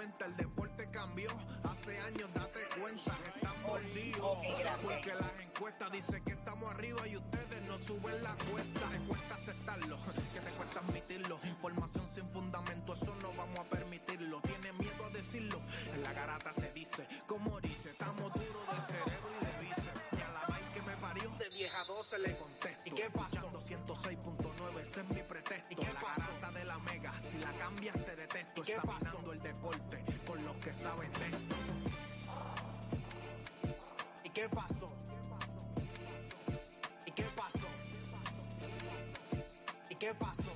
cuenta, el deporte cambió. Hace años, date cuenta, están mordidos. Porque las encuestas dicen que estamos arriba y ustedes no suben la cuesta. Te cuesta aceptarlo, que te cuesta admitirlo. Información sin fundamento, eso no vamos a permitirlo. Tiene miedo a decirlo, en la garata se dice. Como dice, estamos duros de cerebro y de vice. Y a la vaina que me parió, de vieja 12 le contesto. ¿Y qué pasó? 106.9, te detesto. ¿Y qué Examinando el deporte con los que saben de esto. ¿Y qué pasó? ¿Y qué pasó? ¿Y qué pasó?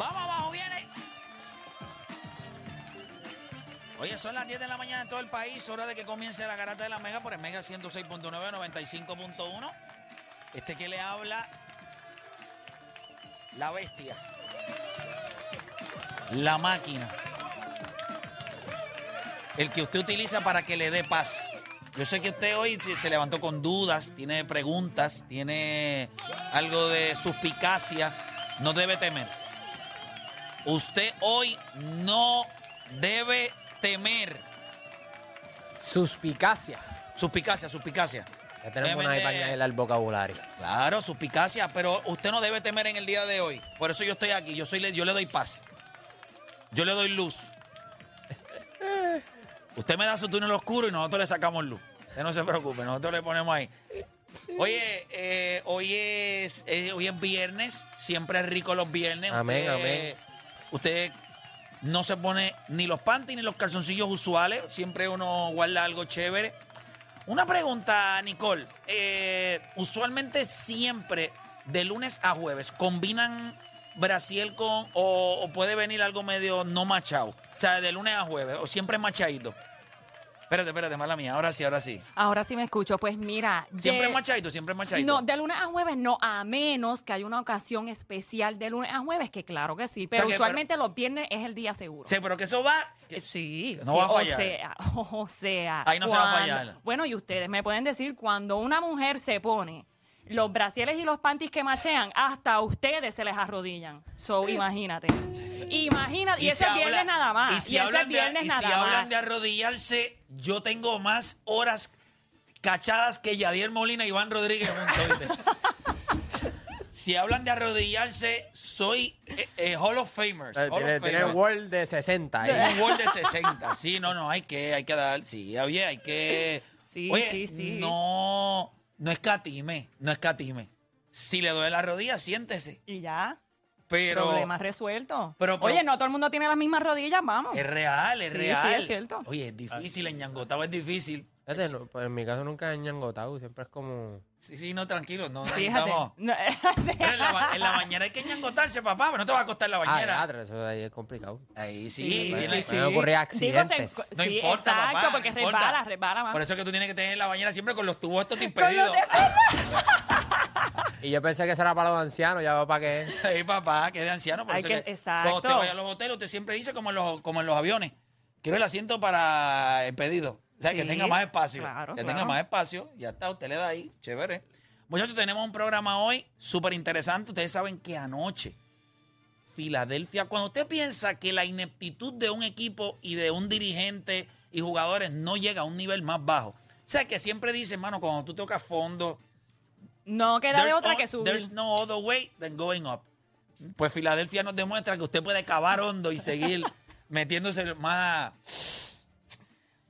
Vamos abajo, viene. Oye, son las 10 de la mañana en todo el país. Hora de que comience la garata de la Mega por el Mega 106.9, 95.1. Este que le habla, la bestia. La máquina. El que usted utiliza para que le dé paz. Yo sé que usted hoy se levantó con dudas, tiene preguntas, tiene algo de suspicacia. No debe temer. Usted hoy no debe temer. Suspicacia. Suspicacia, suspicacia. Ya tenemos una para al vocabulario. Claro, suspicacia, pero usted no debe temer en el día de hoy. Por eso yo estoy aquí. Yo, soy, yo le doy paz. Yo le doy luz. Usted me da su túnel oscuro y nosotros le sacamos luz. Usted no se preocupe, nosotros le ponemos ahí. Oye, eh, hoy, es, eh, hoy es viernes, siempre es rico los viernes. Amén, Usted- amén. Usted no se pone ni los panties ni los calzoncillos usuales, siempre uno guarda algo chévere. Una pregunta, Nicole. Eh, usualmente siempre, de lunes a jueves, ¿combinan Brasil con o, o puede venir algo medio no machado? O sea, de lunes a jueves, o siempre machadito. Espérate, espérate, mala mía. Ahora sí, ahora sí. Ahora sí me escucho. Pues mira. Siempre de- es machadito, siempre es machadito. No, de lunes a jueves no, a menos que haya una ocasión especial de lunes a jueves, que claro que sí. Pero que- usualmente los viernes es el día seguro. Sí, pero que eso va. Eh, Sí, No sí, va a fallar. O sea, o sea. Ahí no se va a fallar. Bueno, y ustedes me pueden decir, cuando una mujer se pone los brasieres y los panties que machean, hasta a ustedes se les arrodillan. So, imagínate. Imagínate. Y, si ese habla- viernes nada más. Y si, ese hablan, es viernes de, y nada si hablan más. de arrodillarse, yo tengo más horas cachadas que Yadier Molina y Iván Rodríguez si hablan de arrodillarse, soy eh, eh, Hall of Famers. Eh, Hall of Tiene, tiene Famers. Word de 60 ahí. Un gol de 60. Sí, no, no, hay que, hay que dar. Sí, oye, hay que. Sí, oye, sí, sí. No, no escatime, no escatime. Si le duele la rodilla, siéntese. Y ya. Pero Problema resuelto. pero- pero- Oye, no todo el mundo tiene las mismas rodillas, vamos. es real, es Sí, real. sí, es cierto. Oye, es difícil, en Ñangotao es difícil. Fíjate, no, pues en mi caso nunca he ñangotado, siempre es como... Sí, sí, no, tranquilo, no Fíjate. necesitamos. No, Pero en, la, en la bañera hay que ñangotarse, papá, pero no te va a costar la Ah, bañera. teatro, eso ahí es complicado. Ahí sí, Sí, tiene- sí, Me ocurrir Digo, accidentes. se- No sí, importa, exacto, papá, porque no importa. resbala, resbala más. Por eso es que tú tienes que tener la bañera siempre con los tubos estos impedidos. Y yo pensé que eso era para los ancianos, ya veo para qué. Ay, papá, que es de anciano. Por Hay eso que- es que exacto. Cuando usted vaya a los hoteles, usted siempre dice como en los, como en los aviones. Quiero el asiento para el pedido. O sea, que tenga más espacio. claro, que claro. tenga más espacio. Ya está, usted le da ahí. Chévere. Muchachos, tenemos un programa hoy súper interesante. Ustedes saben que anoche, Filadelfia, cuando usted piensa que la ineptitud de un equipo y de un dirigente y jugadores no llega a un nivel más bajo. O sea, que siempre dice, hermano, cuando tú tocas fondo, No queda de otra que subir. There's no other way than going up. Pues Filadelfia nos demuestra que usted puede cavar hondo y seguir metiéndose más,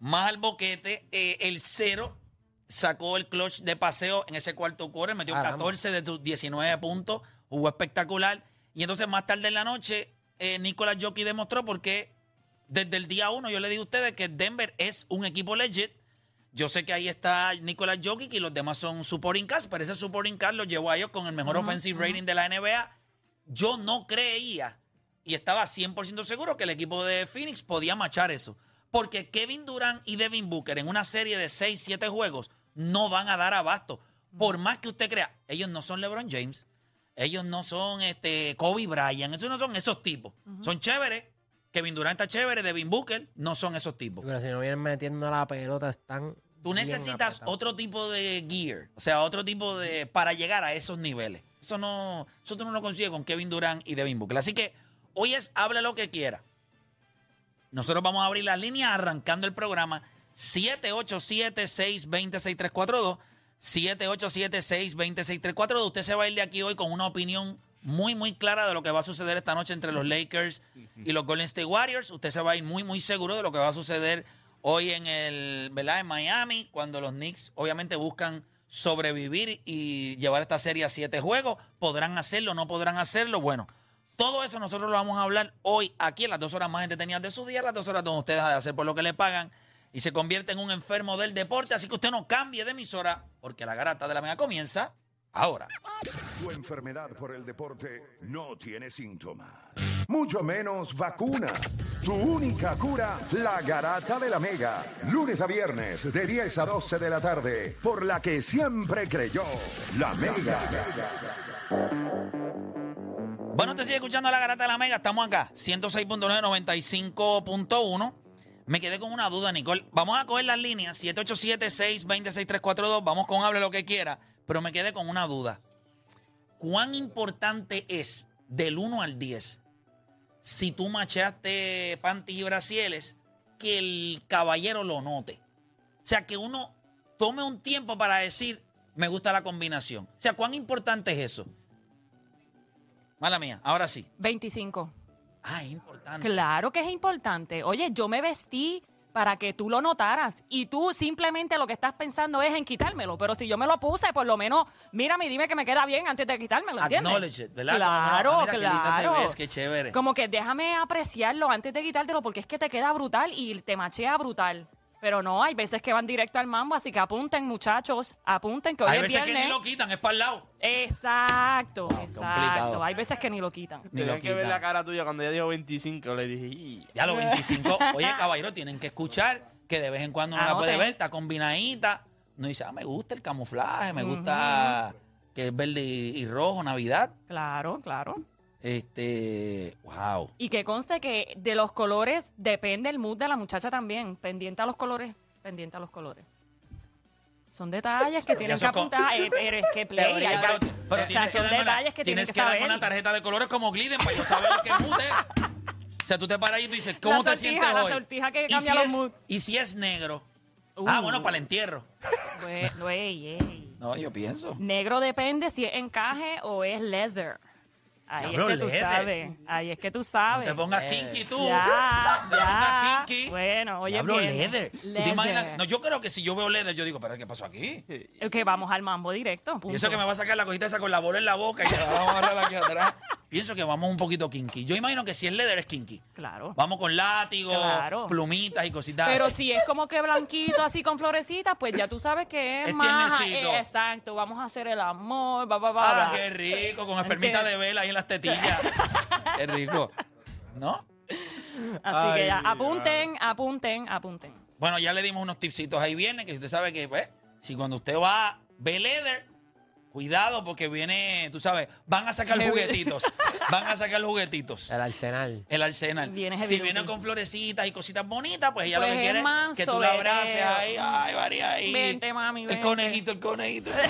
más al boquete. Eh, el cero sacó el clutch de paseo en ese cuarto quarter, metió Caramba. 14 de tus 19 puntos, jugó espectacular. Y entonces más tarde en la noche, eh, Nicolás Jockey demostró porque desde el día uno yo le digo a ustedes que Denver es un equipo legit. Yo sé que ahí está Nicolás Jokic y los demás son supporting cast, pero ese supporting cast lo llevó a ellos con el mejor offensive rating de la NBA. Yo no creía y estaba 100% seguro que el equipo de Phoenix podía machar eso. Porque Kevin Durant y Devin Booker en una serie de 6, 7 juegos no van a dar abasto. Por más que usted crea, ellos no son LeBron James, ellos no son este, Kobe Bryant, esos no son esos tipos. Son chéveres. Kevin Durant está chévere, Devin Booker no son esos tipos. Pero si no vienen metiendo la pelota, están. Tú necesitas otro tipo de gear, o sea, otro tipo de para llegar a esos niveles. Eso no, eso tú no lo consigues con Kevin Durant y Devin Booker. Así que hoy es habla lo que quiera. Nosotros vamos a abrir las líneas arrancando el programa 787-620-6342. 787-620-6342. Usted se va a ir de aquí hoy con una opinión muy, muy clara de lo que va a suceder esta noche entre los Lakers y los Golden State Warriors. Usted se va a ir muy, muy seguro de lo que va a suceder hoy en el, ¿verdad? En Miami, cuando los Knicks obviamente buscan sobrevivir y llevar esta serie a siete juegos. ¿Podrán hacerlo? ¿No podrán hacerlo? Bueno, todo eso nosotros lo vamos a hablar hoy aquí en las dos horas más entretenidas de su día, las dos horas donde usted deja de hacer por lo que le pagan y se convierte en un enfermo del deporte. Así que usted no cambie de emisora porque la garata de la mega comienza ahora. Tu enfermedad por el deporte no tiene síntomas, mucho menos vacuna. Tu única cura, la garata de la Mega. Lunes a viernes de 10 a 12 de la tarde, por la que siempre creyó, la Mega. Bueno, usted sigue escuchando la garata de la mega. Estamos acá, 106.9, 95.1. Me quedé con una duda, Nicole. Vamos a coger las líneas, 787-620-6342. Vamos con hable lo que quiera. Pero me quedé con una duda. ¿Cuán importante es del 1 al 10 si tú machaste panty y brasieles que el caballero lo note? O sea, que uno tome un tiempo para decir, me gusta la combinación. O sea, ¿cuán importante es eso? Mala mía, ahora sí. 25. Ah, es importante. Claro que es importante. Oye, yo me vestí para que tú lo notaras y tú simplemente lo que estás pensando es en quitármelo, pero si yo me lo puse, por lo menos mírame y dime que me queda bien antes de quitármelo, ¿entiendes? Acknowledge it, ¿verdad? Claro, Como, ah, mira, qué linda te claro. ves, qué chévere. Como que déjame apreciarlo antes de quitártelo porque es que te queda brutal y te machea brutal. Pero no, hay veces que van directo al mambo, así que apunten, muchachos, apunten que hoy Hay es veces que ni lo quitan, es para el lado. Exacto, exacto. complicado. Hay veces que ni lo quitan. Ni lo Tenía que ver quitan. la cara tuya cuando ella dijo 25. Le dije, "Y". Ya los 25. Oye, caballero, tienen que escuchar que de vez en cuando uno la puede ver, está combinadita. No dice, ah, me gusta el camuflaje, me gusta que es verde y, y rojo, Navidad. Claro, claro. Este, wow. Y que conste que de los colores depende el mood de la muchacha también. Pendiente a los colores, pendiente a los colores. Son detalles que tienen que apuntar. eh, pero es que play. Pero, hay pero- que- pero o sea, tienes que son detalles que tienes tienes que que darme una tarjeta de colores como Gliden para yo saber qué mood es. O sea, tú te paras y tú dices, ¿cómo La te sortija, sientes la hoy? sortija que ¿Y cambia si los es- moods. ¿Y si es negro? Ah, Uh. bueno, para el entierro. Bueno, ey, ey. No, yo pienso. Negro depende si es encaje o es leather. Ahí Diablo, es que tú leather. sabes. Ahí es que tú No sabes. te pongas kinky tú. Ya, No te pongas kinky. Bueno, oye, Diablo, bien. leather. ¿Tú te Leather. imaginas? No, yo creo que si yo veo leather, yo digo, pero ¿qué pasó aquí? Que vamos al mambo directo. Y punto. eso que me va a sacar la cosita esa con la bola en la boca y la vamos a agarrar aquí atrás. Pienso que vamos un poquito kinky. Yo imagino que si es leather es kinky. Claro. Vamos con látigo, Claro. plumitas y cositas Pero así. si es como que blanquito, así con florecitas, pues ya tú sabes que es, Es más. tiernecito. eh, exacto, vamos a hacer el amor, va, va, va. Ah, va. qué rico, con espermita de vela ahí en las tetillas. qué rico. ¿No? Así que ya, apunten, apunten, apunten. Bueno, ya le dimos unos tipsitos ahí viernes, que usted sabe que, pues, si cuando usted va, ve leather, cuidado porque viene, tú sabes, van a sacar juguetitos. Van a sacar juguetitos. El arsenal. El arsenal. Viene heavy si duty. viene con florecitas y cositas bonitas, pues ella Pues lo que es quiere es que tú la abraces soberano. ahí. Ay, María, ahí. Vente, mami, El vente. conejito, el conejito.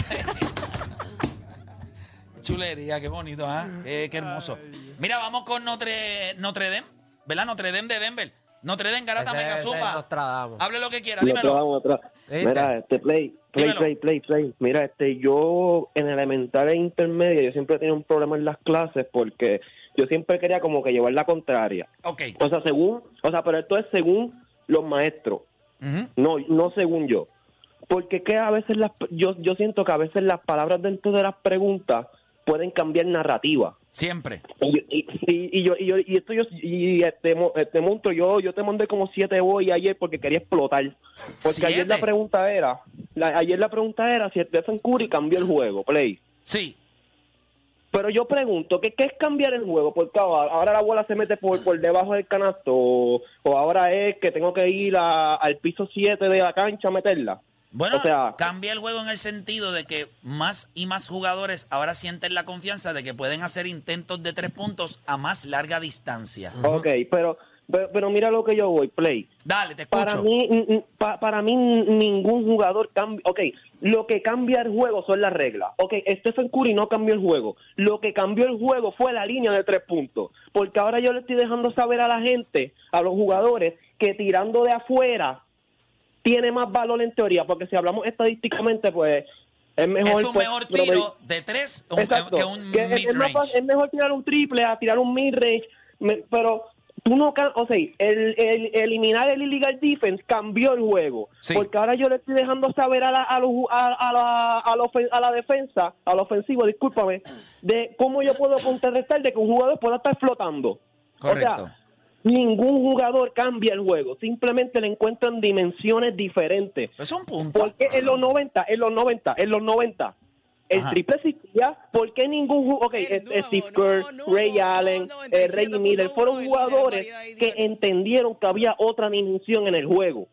Chulería, qué bonito, ¿ah? Qué, qué hermoso. Mira, vamos con Notre, Notre Dame, ¿verdad? Notre Dame de Denver. Notre Dame, Garata Ese- Mega ese es Sopa. Nostradamus. Hable lo que quiera, Lo dímelo. vamos atrás. ¿Viste? Mira, este play, play, Dímelo. play, play, play. Mira, este, yo en elemental e intermedia, yo siempre tenía un problema en las clases porque yo siempre quería como que llevar la contraria. Ok. O sea, según, o sea, pero esto es según los maestros, no, no según yo. Porque que a veces las, yo, yo siento que a veces las palabras dentro de las preguntas pueden cambiar narrativa. Siempre. Y, yo- y, y- y yo, y, yo, y esto yo, y este, mo- este monstruo, yo, yo te mandé como siete boy ayer porque quería explotar. Porque ayer la pregunta era, la- ayer la pregunta era si Stephen Curry cambió el juego, play. Sí. Pero yo pregunto, ¿qué, qué es cambiar el juego? Porque ahora, ahora la bola se mete por, por debajo del canasto o, o ahora es que tengo que ir a- al piso 7 de la cancha a meterla. Bueno, O sea- cambia el juego en el sentido de que más y más jugadores ahora sienten la confianza de que pueden hacer intentos de tres puntos a más larga distancia. Ok, pero, pero, pero mira lo que yo voy, play. Dale, te escucho. Para mí, pa- para mí ningún jugador cambia. Ok, lo que cambia el juego son las reglas. Ok, Stephen Curry no cambió el juego. Lo que cambió el juego fue la línea de tres puntos. Porque ahora yo le estoy dejando saber a la gente, a los jugadores, que tirando de afuera tiene más valor en teoría. Porque si hablamos estadísticamente, pues es mejor. es un pues, mejor tiro de tres un- que un Que es mid-range. fácil- es mejor tirar un triple a tirar un mid-range, pero tú no o sea, el, el- eliminar el illegal defense cambió el juego, Sí. porque ahora yo le estoy dejando saber a la, a, los a, a la, a, la ofen- a la defensa, al ofensivo, discúlpame, de cómo yo puedo contrarrestar de que un jugador pueda estar flotando. O Correcto. sea, ningún jugador cambia el juego, simplemente le encuentran dimensiones diferentes. Es un punto. Porque en los 90, en los 90, en los 90, el Ajá. triple existía. ¿Por qué ningún jugador? Ok, El es- nuevo, Steve Kerr, no, no, Ray Allen, eh, Ray 97.1 Miller fueron jugadores que entendieron que había otra dimensión en el juego.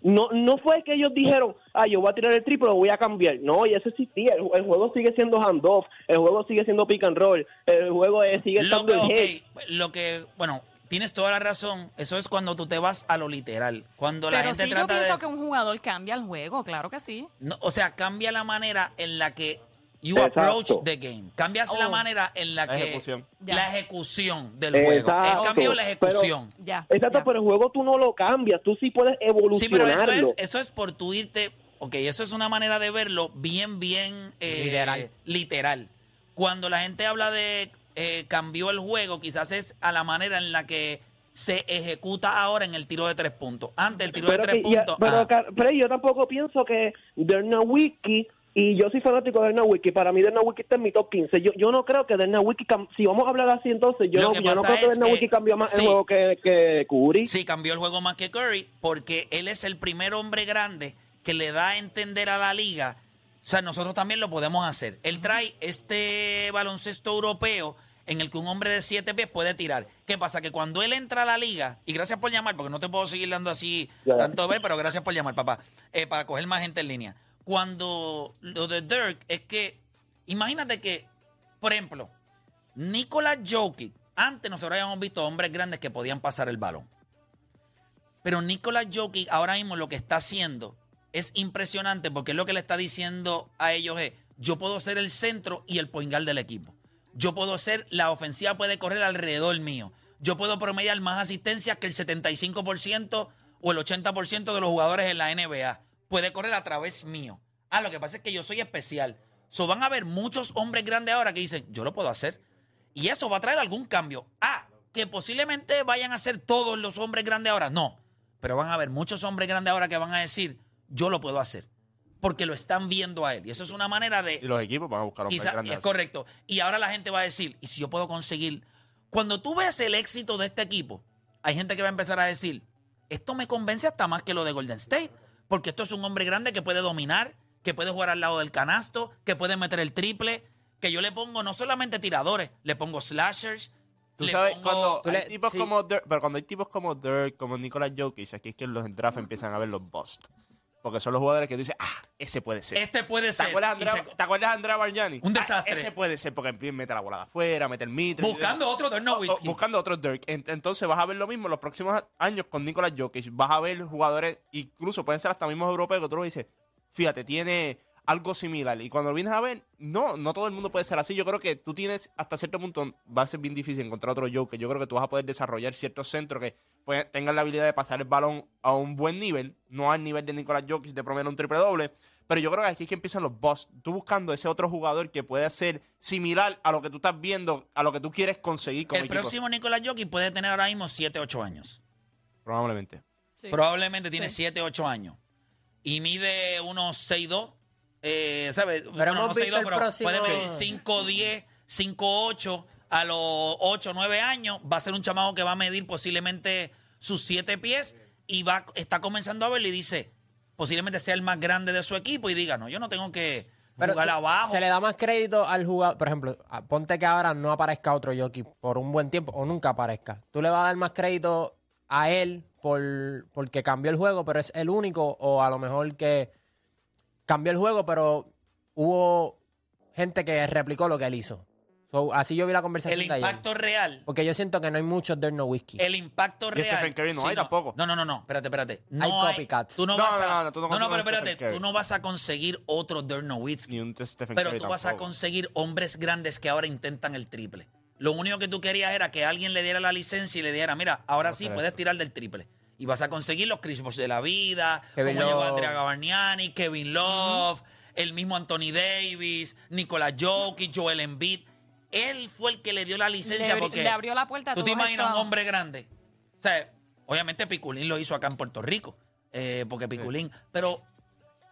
No, no fue que ellos dijeron, ah, yo voy a tirar el triple, lo voy a cambiar. No, y eso existía. El, el juego sigue siendo handoff, el juego sigue siendo pick and roll, el juego eh, sigue Lo estando que, lo que, bueno, tienes toda la razón. Eso es cuando tú te vas a lo literal. Cuando la Pero gente sí, yo trata de. pienso que un jugador cambia el juego, claro que sí. No, o sea, cambia la manera en la que you Exacto. approach the game. Cambias la Oh. manera en la, La que ejecución. Ya. la ejecución del juego. El cambio de la Pero- ejecución. Ya. Exacto, ya. pero el juego tú no lo cambias, tú sí puedes sí, pero evolucionarlo. eso es, eso es por tu irte. Ok, eso es una manera de verlo bien, bien eh, Literal. literal. Cuando la gente habla de eh, cambió el juego, quizás es a la manera en la que se ejecuta ahora en el tiro de tres puntos. Antes el tiro de tres que ya- puntos. pero, ah, pero yo tampoco pienso que Wiki y yo soy fanático de Wiki, para mí Wiki está en mi top 15. Yo, yo no creo que Wiki, si vamos a hablar así entonces, yo Lo no, yo creo que Wiki cambió más sí. el juego que, que Curry. Sí, cambió el juego más que Curry porque él es el primer hombre grande que le da a entender a la liga. O sea, nosotros también lo podemos hacer. Él trae este baloncesto europeo en el que un hombre de siete pies puede tirar. ¿Qué pasa? Que cuando él entra a la liga, y gracias por llamar, porque no te puedo seguir dando así tanto ver, pero gracias por llamar, papá, eh, para coger más gente en línea. Cuando lo de Dirk es que, imagínate que, por ejemplo, Nikola Jokic, antes nosotros habíamos visto hombres grandes que podían pasar el balón. Pero Nikola Jokic ahora mismo lo que está haciendo es impresionante porque lo que le está diciendo a ellos es, yo puedo ser el centro y el poingal del equipo. Yo puedo ser, la ofensiva puede correr alrededor mío. Yo puedo promediar más asistencias que el 75% o el 80% de los jugadores en la NBA. Puede correr a través mío. Ah, lo que pasa es que yo soy especial. So, van a haber muchos hombres grandes ahora que dicen, yo lo puedo hacer. Y eso va a traer algún cambio. Ah, que posiblemente vayan a ser todos los hombres grandes ahora. No. Pero van a haber muchos hombres grandes ahora que van a decir, yo lo puedo hacer. Porque lo están viendo a él. Y eso es una manera de... Y los equipos van a buscar a más grandes. es correcto. Y ahora la gente va a decir, ¿y si yo puedo conseguir? Cuando tú ves el éxito de este equipo, hay gente que va a empezar a decir, esto me convence hasta más que lo de Golden State, porque esto es un hombre grande que puede dominar, que puede jugar al lado del canasto, que puede meter el triple, que yo le pongo no solamente tiradores, le pongo slashers. Tú le sabes, pongo- cuando Tú hay le- tipos sí. como Dirk, pero cuando hay tipos como Dirk, como Nicolas Jokic, aquí es que en los draft empiezan a ver los bust. Porque son los jugadores que tú dices, ah, ese puede ser. Este puede ¿Te ser. acuerdas, Y Andrea, se- ¿Te acuerdas de Andrea Bargnani? Un Ah, desastre. ese puede ser porque mete la bola de afuera, mete el mitre. Buscando otro Dirk Nowitzki. Buscando otro Dirk. En- Entonces vas a ver lo mismo en los próximos años con Nicolas Jokic. Vas a ver jugadores, incluso pueden ser hasta mismos europeos, que tú lo dices, fíjate, tiene algo similar. Y cuando lo vienes a ver, no, no todo el mundo puede ser así. Yo creo que tú tienes, hasta cierto punto, va a ser bien difícil encontrar otro Jokic. Yo creo que tú vas a poder desarrollar ciertos centros que pues, tengan la habilidad de pasar el balón a un buen nivel, no al nivel de Nicolas Jokic de promedio un triple doble. Pero yo creo que aquí es que empiezan los boss. Tú buscando ese otro jugador que pueda ser similar a lo que tú estás viendo, a lo que tú quieres conseguir como el equipo. próximo Nicolás Jokic puede tener ahora mismo 7, 8 años. Probablemente. Sí. Probablemente tiene Sí. 7, 8 años. Y mide unos 6'2". Eh, ¿Sabes? Bueno, hemos no visto 6'2", el pero próximo- puede medir 5'10", 5'8". a los 8 o 9 años va a ser un chamaco que va a medir posiblemente sus 7 pies y va está comenzando a verlo y dice, posiblemente sea el más grande de su equipo y diga, no, yo no tengo que Pero jugar abajo. Se le da más crédito al jugador. Por ejemplo, ponte que ahora no aparezca otro jockey por un buen tiempo o nunca aparezca. Tú le vas a dar más crédito a él por, porque cambió el juego, pero es el único, o a lo mejor que cambió el juego, pero hubo gente que replicó lo que él hizo. So, así yo vi la conversación el de ayer. impacto real. Porque yo siento que no hay muchos There No Whiskey. El impacto Y real. Stephen Curry no hay tampoco. No, no, no, no. Espérate, espérate. No Hay copycats. Tú no, No, vas no, a, no, no, tú no no, pero espérate. Curry. Tú no vas a conseguir otro Dirk Nowitzki. Ni un Stephen Pero Curry tú vas a tampoco. conseguir hombres grandes que ahora intentan el triple. Lo único que tú querías era que alguien le diera la licencia y le diera, mira, ahora sí puedes esto. tirar del triple. Y vas a conseguir los Chris Bosh de la vida, Kevin como llegó. Andrea Gavarniani, Kevin Love, el mismo Anthony Davis, Nicolás Jokic, Joel Embiid. Él fue el que le dio la licencia Le porque le abrió la puerta a ¿Tú te imaginas un hombre grande? O sea, obviamente Piculín lo hizo acá en Puerto Rico, eh, porque Piculín, pero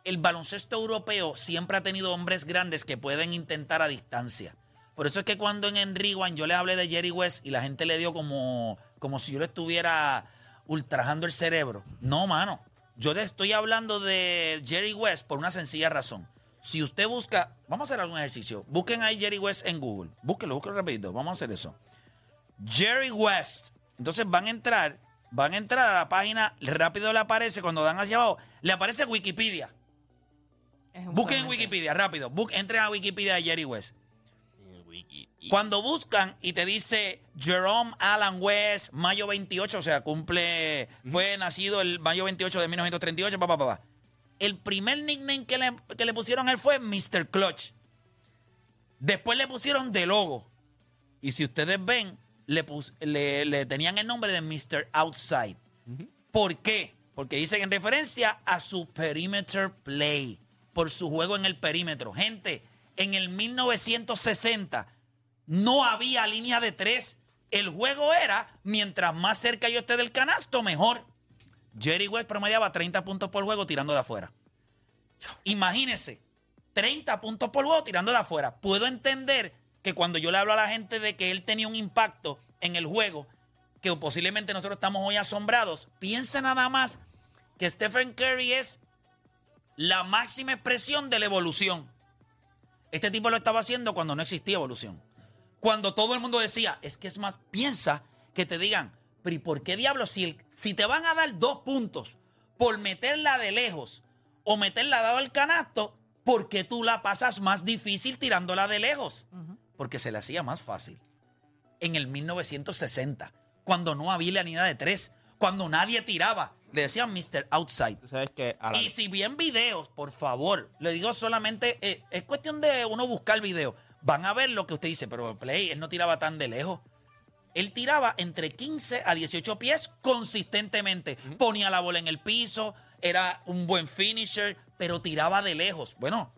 el baloncesto europeo siempre ha tenido hombres grandes que pueden intentar a distancia. Por eso es que cuando en One yo le hablé de Jerry West y la gente le dio como, como si yo le estuviera ultrajando el cerebro. No, mano. Yo le estoy hablando de Jerry West por una sencilla razón. Si usted busca, vamos a hacer algún ejercicio. Busquen ahí Jerry West en Google. Búsquenlo, búsquenlo rapidito. Vamos a hacer eso. Jerry West. Entonces van a entrar, van a entrar a la página, rápido le aparece, cuando dan hacia abajo, le aparece Wikipedia. Busquen en Wikipedia, rápido. Bus- entren a Wikipedia de Jerry West. Cuando buscan y te dice Jerome Alan West, mayo 28, o sea, cumple, fue nacido el mayo 28 de 1938, papá, papá. El primer nickname que le, que le pusieron a él fue Mr. Clutch. Después le pusieron de logo. Y si ustedes ven, le, pus- le, le tenían el nombre de Mr. Outside. ¿Por qué? Porque dicen en referencia a su perimeter play, por su juego en el perímetro. Gente, en el 1960 no había línea de tres. El juego era, mientras más cerca yo esté del canasto, mejor. Jerry West promediaba 30 puntos por juego tirando de afuera. Imagínese, 30 puntos por juego tirando de afuera. Puedo entender que cuando yo le hablo a la gente de que él tenía un impacto en el juego, que posiblemente nosotros estamos hoy asombrados, piensa nada más que Stephen Curry es la máxima expresión de la evolución. Este tipo lo estaba haciendo cuando no existía evolución. Cuando todo el mundo decía, es que es más, piensa que te digan, pero ¿y por qué diablos si, el- si te van a dar dos puntos por meterla de lejos o meterla dado al canasto, ¿por qué tú la pasas más difícil tirándola de lejos? Porque se le hacía más fácil. En el 1960, cuando no había línea de tres, cuando nadie tiraba, le decían Mr. Outside. Sabes que la- Y si bien videos, por favor, le digo solamente, eh, es cuestión de uno buscar videos. Van a ver lo que usted dice, pero Play, él no tiraba tan de lejos. Él tiraba entre 15 a 18 pies consistentemente. Ponía la bola en el piso, era un buen finisher, pero tiraba de lejos. Bueno,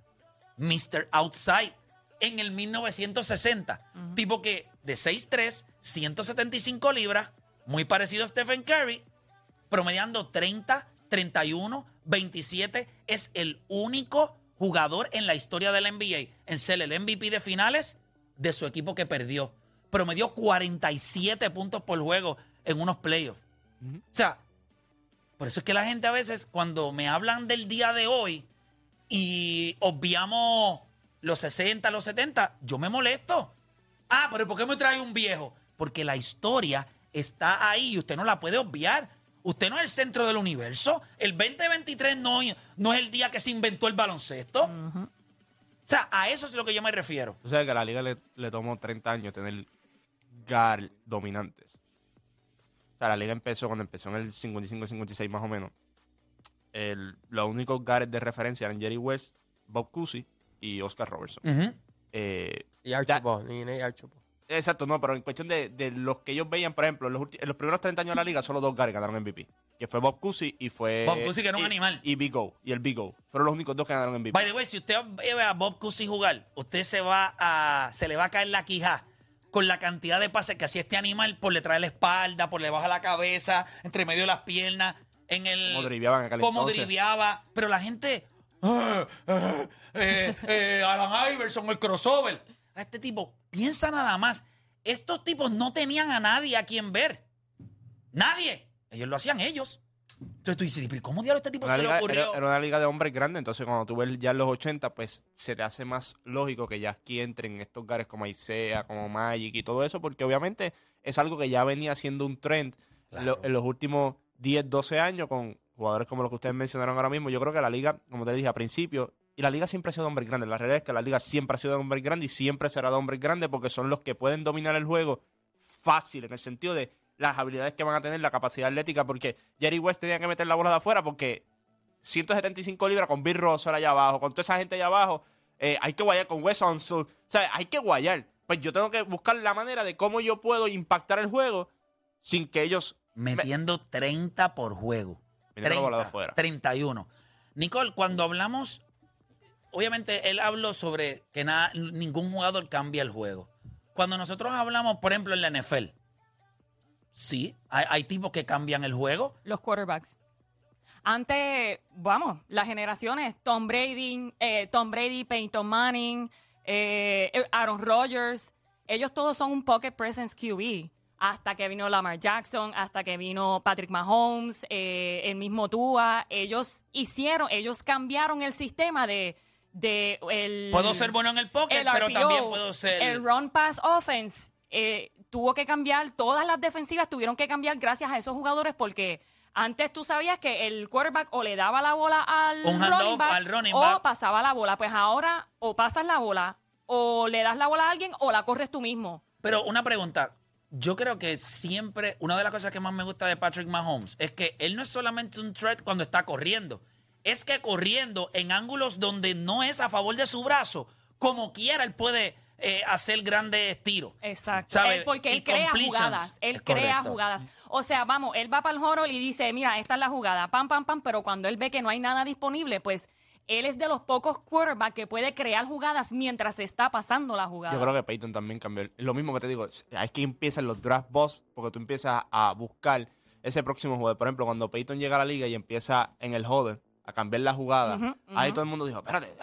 Mr. Outside en el 1960. Tipo que de 6'3, 175 libras, muy parecido a Stephen Curry, promediando 30, 31, 27. Es el único jugador en la historia de la NBA en ser el MVP de finales de su equipo que perdió. Promedió 47 puntos por juego en unos playoffs. O sea, por eso es que la gente a veces cuando me hablan del día de hoy y obviamos los 60, los 70, yo me molesto. Ah, pero ¿por qué me trae un viejo? Porque la historia está ahí y usted no la puede obviar. Usted no es el centro del universo. El 2023 no, no es el día que se inventó el baloncesto. O sea, a eso es lo que yo me refiero. Tú sabes que a la liga le, le tomó 30 años tener guard dominantes. O sea, la liga empezó cuando empezó en el 55-56 más o menos. El, los únicos guards de referencia eran Jerry West, Bob Cousy y Oscar Robertson. Eh, Y Archibald. Y Archibald. Exacto, no, pero en cuestión de, de los que ellos veían, por ejemplo, en los, en los primeros 30 años de la liga, solo dos guards ganaron MVP. Que fue Bob Cousy y fue... Bob Cousy, que era un y- animal. Y Big O. Y el Big O. Fueron los únicos dos que ganaron MVP. By the way, si usted ve a Bob Cousy jugar, usted se va a. se le va a caer la quija con la cantidad de pases que hacía este animal por detrás de la espalda, por debajo de la cabeza, entre medio de las piernas, en el. Cómo driviaban en aquel Cómo entonces. driviaba. Pero la gente. ah, ah, eh, eh, Alan Iverson, el crossover. A este tipo, piensa nada más. estos tipos no tenían a nadie a quien ver. Nadie. Ellos lo hacían ellos. Entonces tú dices, ¿pero cómo diablos este tipo Una se liga- le ocurrió? era, era una liga de hombres grandes, entonces cuando tú ves ya en los 80, pues se te hace más lógico que ya aquí entren estos gares como Isaiah, como Magic y todo eso, porque obviamente es algo que ya venía siendo un trend lo- en los últimos 10, 12 años con jugadores como los que ustedes mencionaron ahora mismo. Yo creo que la liga, como te dije al principio, y la liga siempre ha sido de hombres grandes. La realidad es que la liga siempre ha sido de hombres grandes y siempre será de hombres grandes porque son los que pueden dominar el juego fácil, en el sentido de las habilidades que van a tener, la capacidad atlética, porque Jerry West tenía que meter la bola de afuera porque 175 libras con Bill Russell allá abajo, con toda esa gente allá abajo, eh, hay que guayar con Wes o sea, hay que guayar. Pues yo tengo que buscar la manera de cómo yo puedo impactar el juego sin que ellos... Metiendo 30 por juego. Viniendo la bola de afuera. 31. Nicole, cuando hablamos, obviamente él habló sobre que nada, ningún jugador cambia el juego. Cuando nosotros hablamos, por ejemplo, en la NFL, sí, hay, tipos que cambian el juego. Los quarterbacks. Antes, vamos, las generaciones, Tom Brady, eh, Tom Brady, Peyton Manning, eh, Aaron Rodgers, ellos todos son un pocket presence QB. Hasta que vino Lamar Jackson, hasta que vino Patrick Mahomes, eh, el mismo Tua, ellos hicieron, ellos cambiaron el sistema de, de el, Puedo ser bueno en el pocket, el pero RPO, también puedo ser... El run pass offense eh, tuvo que cambiar, todas las defensivas tuvieron que cambiar gracias a esos jugadores porque antes tú sabías que el quarterback o le daba la bola al Un running back al running o back. pasaba la bola. Pues ahora o pasas la bola o le das la bola a alguien o la corres tú mismo. Pero una pregunta. Yo creo que siempre, una de las cosas que más me gusta de Patrick Mahomes es que él no es solamente un threat cuando está corriendo. Es que corriendo en ángulos donde no es a favor de su brazo, como quiera, él puede eh, hacer grandes tiros. Exacto. ¿Sabe? Él- porque Y él crea jugadas. Él Es crea correcto. jugadas. O sea, vamos, él va para el horror y dice, mira, esta es la jugada, pam, pam, pam, pero cuando él ve que no hay nada disponible, pues él es de los pocos quarterbacks que puede crear jugadas mientras se está pasando la jugada. Yo creo que Peyton también cambió. Lo mismo que te digo, es es que empiezan los draft boss, porque tú empiezas a buscar ese próximo jugador. Por ejemplo, cuando Peyton llega a la liga y empieza en el holder a cambiar la jugada, ahí todo el mundo dijo, espérate,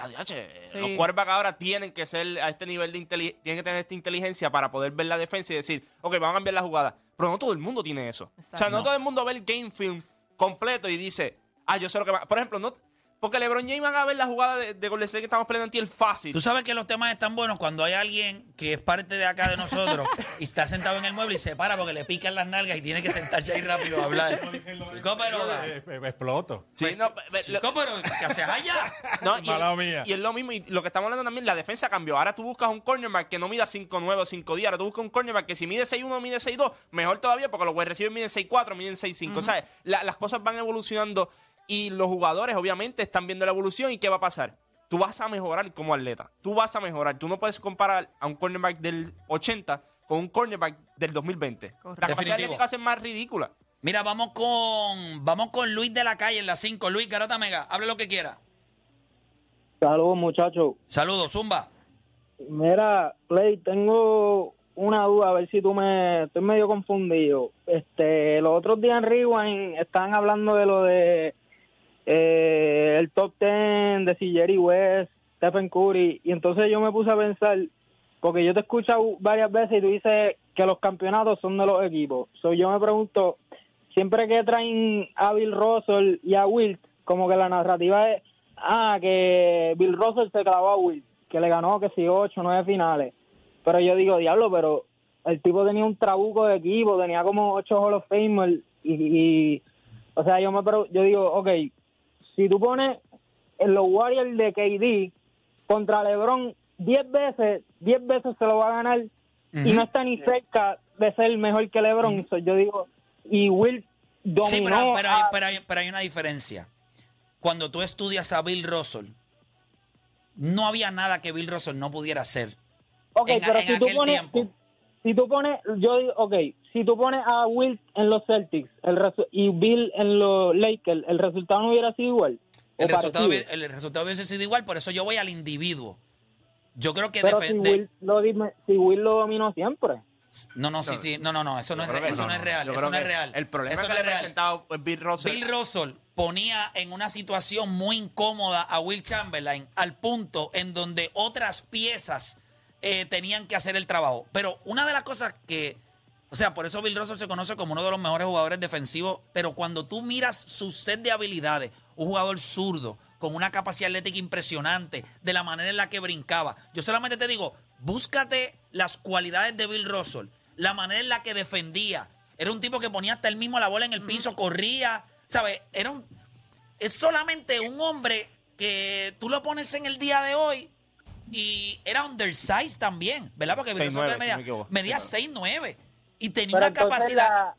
Sí. los quarterbacks ahora tienen que ser a este nivel de inteligencia, tienen que tener esta inteligencia para poder ver la defensa y decir, ok, vamos a cambiar la jugada. Pero no todo el mundo tiene eso. O sea, Exacto. no, todo el mundo ve el game film completo y dice, ah, yo sé lo que va. Por ejemplo, no... Porque LeBron James van a ver la jugada de, de Golden State que estamos peleando en ti el fácil. Tú sabes que los temas están buenos cuando hay alguien que es parte de acá de nosotros y está sentado en el mueble y se para porque le pican las nalgas y tiene que sentarse ahí rápido a hablar. Chico, pero, Eh, eh, Exploto. Sí, no, ve- lo- chico, pero, ¿qué haces allá? No, y, Mala mía. y es lo mismo, y lo que estamos hablando también, la defensa cambió. Ahora tú buscas un cornerback que no mida 5'9 o 5'10, ahora tú buscas un cornerback que si mide 6'1 o mide 6'2, mejor todavía porque los wide receivers miden 6'4, miden 6'5. ¿sabes? La- las cosas van evolucionando y los jugadores obviamente están viendo la evolución y ¿qué va a pasar? Tú vas a mejorar como atleta, tú vas a mejorar. Tú no puedes comparar a un cornerback del 80 con un cornerback del 2020. La capacidad Definitivo. atlética va a ser más ridícula. Mira, vamos con vamos con Luis de la calle en la 5. Luis, Garata Mega, hable lo que quiera. Saludos, muchachos. Saludos, Zumba. Mira, Play, tengo una duda, a ver si tú me... Estoy medio confundido. Este, los otros días en Rewind estaban hablando de lo de eh, el top 10 de si Jerry West, Stephen Curry, y entonces yo me puse a pensar, porque yo te he escuchado varias veces y tú dices que los campeonatos son de los equipos. So, yo me pregunto, siempre que traen a Bill Russell y a Wilt, como que la narrativa es, ah, que Bill Russell se clavó a Wilt, que le ganó, que sí, ocho, nueve finales. Pero yo digo, diablo, pero el tipo tenía un trabuco de equipo, tenía como ocho Hall of Famers y, o sea, yo me yo digo, ok, si tú pones en los Warriors de KD contra LeBron 10 veces, 10 veces se lo va a ganar y no está ni cerca de ser mejor que LeBron. So, yo digo, y Will dominó Sí, pero, pero hay, a- pero hay- pero hay una diferencia. Cuando tú estudias a Bill Russell, no había nada que Bill Russell no pudiera hacer. Ok, en- pero en si tú aquel pones, tiempo. si, si tú pones, yo digo, ok, si tú pones a Will en los Celtics el resu- y Bill en los Lakers, el resultado no hubiera sido igual. El resultado, el resultado hubiese sido igual, por eso yo voy al individuo. Yo creo que Pero si defender. Will, lo, si Will lo dominó siempre. No, no, sí, sí. No, no, no. Eso no es, Yo creo re- que eso no, no es real. Eso no es real. El problema Eso que no le es real. presentado Bill Russell. Bill Russell ponía en una situación muy incómoda a Will Chamberlain al punto en donde otras piezas eh, tenían que hacer el trabajo. Pero una de las cosas que, o sea, por eso Bill Russell se conoce como uno de los mejores jugadores defensivos, pero cuando tú miras su set de habilidades, un jugador zurdo, con una capacidad atlética impresionante, de la manera en la que brincaba, yo solamente te digo, búscate las cualidades de Bill Russell, la manera en la que defendía. Era un tipo que ponía hasta él mismo la bola en el piso, corría, ¿sabes? Era un, es solamente un hombre que tú lo pones en el día de hoy y era undersized también, ¿verdad? Porque Bill 6'9", Russell si medía, me equivoco. medía 6'9". 6'9 y tenía Pero una capacidad. la,